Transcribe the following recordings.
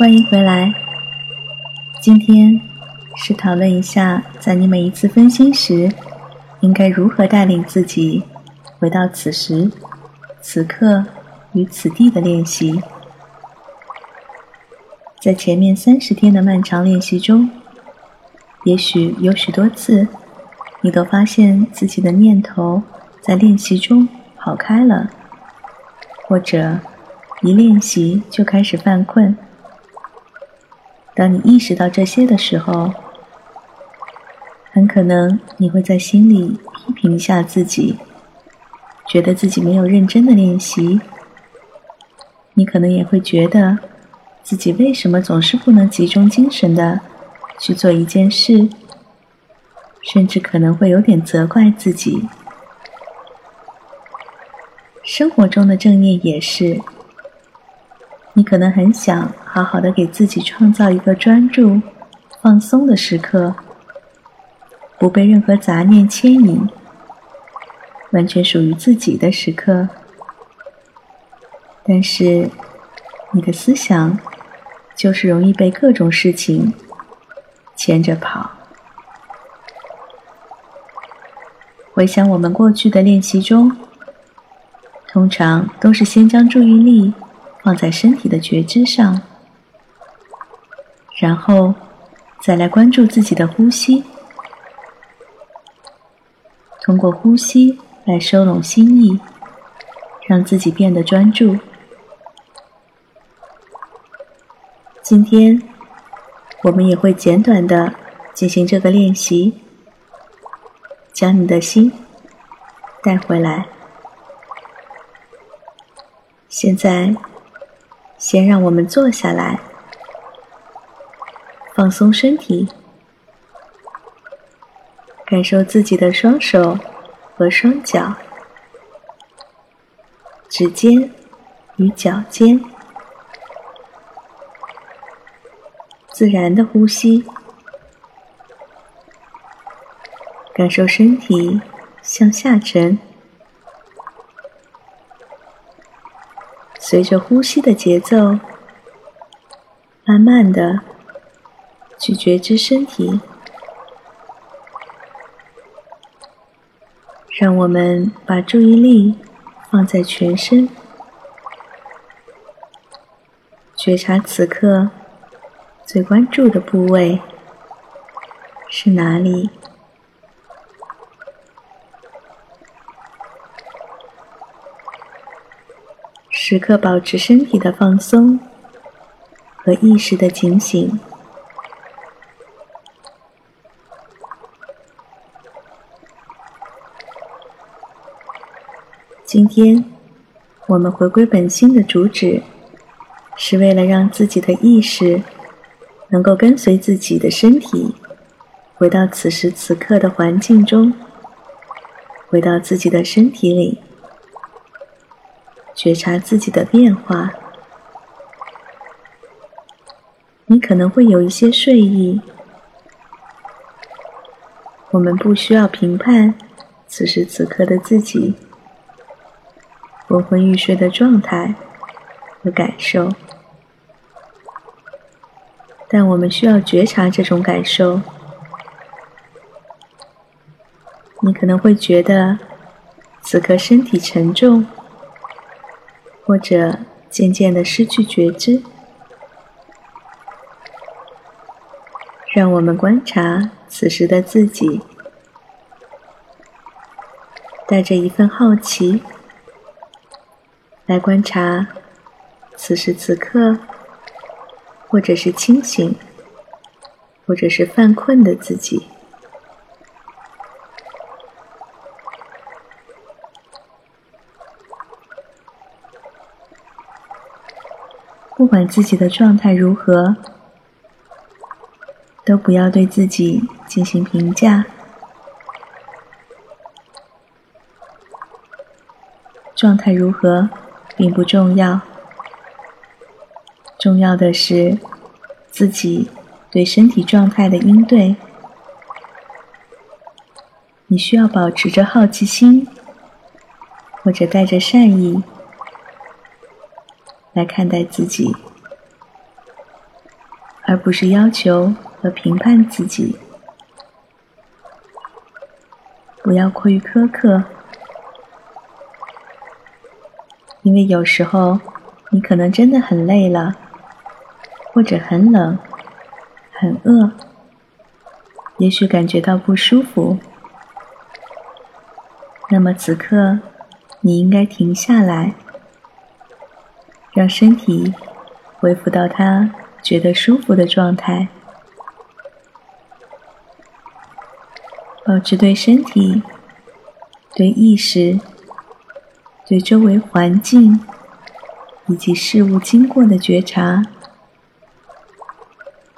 欢迎回来。今天是讨论一下，在你每一次分心时，应该如何带领自己回到此时、此刻与此地的练习。在前面三十天的漫长练习中，也许有许多次，你都发现自己的念头在练习中跑开了，或者一练习就开始犯困。当你意识到这些的时候，很可能你会在心里批评一下自己，觉得自己没有认真的练习。你可能也会觉得自己为什么总是不能集中精神的去做一件事，甚至可能会有点责怪自己。生活中的正念也是。你可能很想好好的给自己创造一个专注、放松的时刻，不被任何杂念牵引，完全属于自己的时刻。但是，你的思想就是容易被各种事情牵着跑。回想我们过去的练习中，通常都是先将注意力。放在身体的觉知上，然后再来关注自己的呼吸，通过呼吸来收拢心意，让自己变得专注。今天我们也会简短的进行这个练习，将你的心带回来。现在。先让我们坐下来，放松身体，感受自己的双手和双脚、指尖与脚尖，自然的呼吸，感受身体向下沉。随着呼吸的节奏，慢慢的去觉知身体。让我们把注意力放在全身，觉察此刻最关注的部位是哪里。时刻保持身体的放松和意识的警醒。今天我们回归本心的主旨，是为了让自己的意识能够跟随自己的身体，回到此时此刻的环境中，回到自己的身体里。觉察自己的变化，你可能会有一些睡意。我们不需要评判此时此刻的自己昏昏欲睡的状态和感受，但我们需要觉察这种感受。你可能会觉得此刻身体沉重。或者渐渐的失去觉知，让我们观察此时的自己，带着一份好奇来观察此时此刻，或者是清醒，或者是犯困的自己。不管自己的状态如何，都不要对自己进行评价。状态如何并不重要，重要的是自己对身体状态的应对。你需要保持着好奇心，或者带着善意。来看待自己，而不是要求和评判自己。不要过于苛刻，因为有时候你可能真的很累了，或者很冷、很饿，也许感觉到不舒服。那么此刻，你应该停下来，让身体恢复到它觉得舒服的状态。保持对身体、对意识、对周围环境以及事物经过的觉察，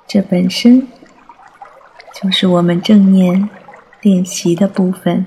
这本身就是我们正念练习的部分。